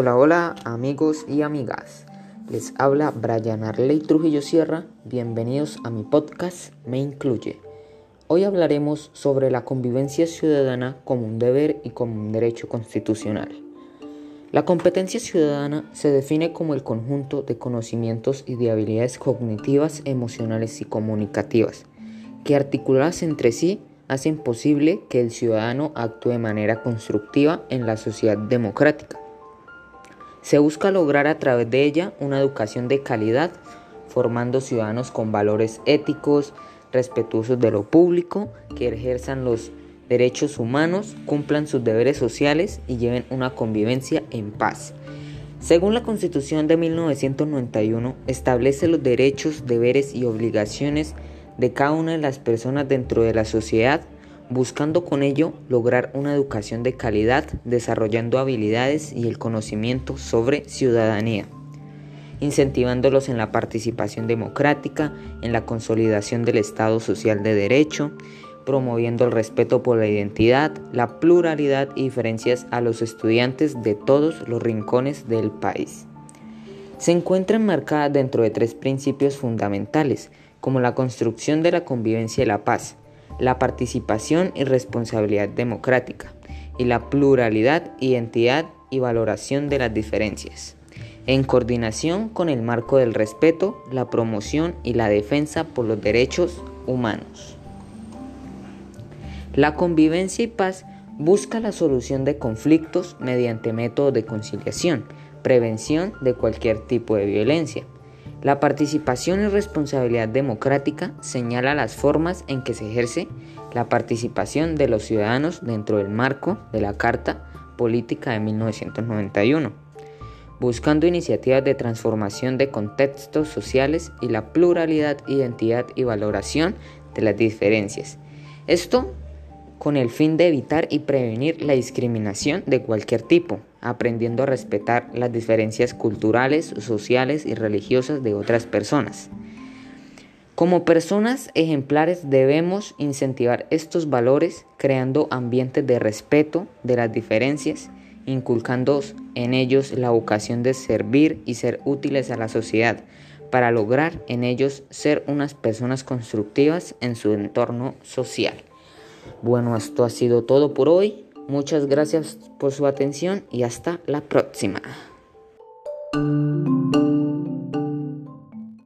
Hola, hola amigos y amigas. Les habla Brian Arley Trujillo Sierra. Bienvenidos a mi podcast Me Incluye. Hoy hablaremos sobre la convivencia ciudadana como un deber y como un derecho constitucional. La competencia ciudadana se define como el conjunto de conocimientos y de habilidades cognitivas, emocionales y comunicativas que articuladas entre sí hacen posible que el ciudadano actúe de manera constructiva en la sociedad democrática. Se busca lograr a través de ella una educación de calidad, formando ciudadanos con valores éticos, respetuosos de lo público, que ejerzan los derechos humanos, cumplan sus deberes sociales y lleven una convivencia en paz. Según la Constitución de 1991, establece los derechos, deberes y obligaciones de cada una de las personas dentro de la sociedad, buscando con ello lograr una educación de calidad, desarrollando habilidades y el conocimiento sobre ciudadanía, incentivándolos en la participación democrática, en la consolidación del Estado social de derecho, promoviendo el respeto por la identidad, la pluralidad y diferencias a los estudiantes de todos los rincones del país. Se encuentra enmarcada dentro de tres principios fundamentales, como la construcción de la convivencia y la paz, la participación y responsabilidad democrática, y la pluralidad, identidad y valoración de las diferencias, en coordinación con el marco del respeto, la promoción y la defensa por los derechos humanos. La convivencia y paz busca la solución de conflictos mediante métodos de conciliación, prevención de cualquier tipo de violencia, la participación y responsabilidad democrática señala las formas en que se ejerce la participación de los ciudadanos dentro del marco de la Carta Política de 1991, buscando iniciativas de transformación de contextos sociales y la pluralidad, identidad y valoración de las diferencias. Esto con el fin de evitar y prevenir la discriminación de cualquier tipo, aprendiendo a respetar las diferencias culturales, sociales y religiosas de otras personas. Como personas ejemplares debemos incentivar estos valores creando ambientes de respeto de las diferencias, inculcando en ellos la vocación de servir y ser útiles a la sociedad, para lograr en ellos ser unas personas constructivas en su entorno social. Bueno, esto ha sido todo por hoy. Muchas gracias por su atención y hasta la próxima.